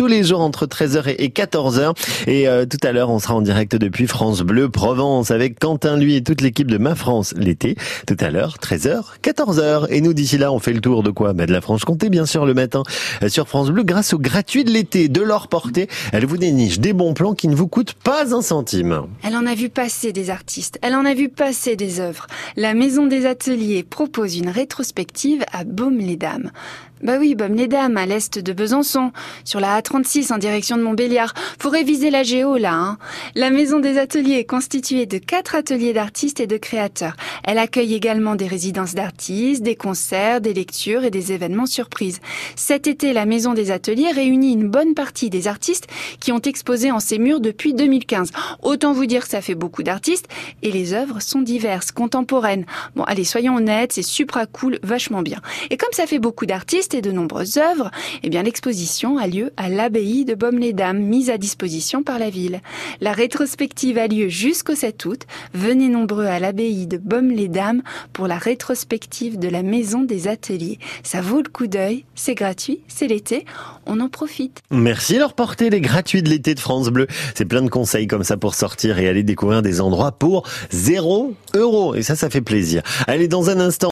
tous les jours entre 13h et 14h. Et euh, tout à l'heure, on sera en direct depuis France Bleu Provence avec Quentin, lui et toute l'équipe de Ma France l'été. Tout à l'heure, 13h, 14h. Et nous, d'ici là, on fait le tour de quoi? Bah, De la Franche-Comté, bien sûr, le matin euh, sur France Bleu grâce au gratuit de l'été de l'or porté. Elle vous déniche des bons plans qui ne vous coûtent pas un centime. Elle en a vu passer des artistes, elle en a vu passer des œuvres. La Maison des Ateliers propose une rétrospective à Baume-les-Dames. Bah oui, Baume-les-Dames, à l'est de Besançon, sur la A36 en direction de Montbéliard. Faut réviser la géo là. Hein. La Maison des Ateliers est constituée de quatre ateliers d'artistes et de créateurs. Elle accueille également des résidences d'artistes, des concerts, des lectures et des événements surprises. Cet été, la Maison des Ateliers réunit une bonne partie des artistes qui ont exposé en ses murs depuis 2015. Autant vous dire que ça fait beaucoup d'artistes et les œuvres sont diverses, contemporaines. Bon, allez, soyons honnêtes, c'est supra cool, vachement bien. Et comme ça fait beaucoup d'artistes, et de nombreuses œuvres, eh bien l'exposition a lieu à l'abbaye de Baume-les-Dames, mise à disposition par la ville. La rétrospective a lieu jusqu'au 7 août. Venez nombreux à l'abbaye de Baume-les-Dames pour la rétrospective de la Maison des Ateliers. Ça vaut le coup d'œil, c'est gratuit, c'est l'été, on en profite. Merci leur porter les gratuits de l'été de France Bleu. C'est plein de conseils comme ça pour sortir et aller découvrir des endroits pour 0 euros. Et ça, ça fait plaisir. Allez, dans un instant.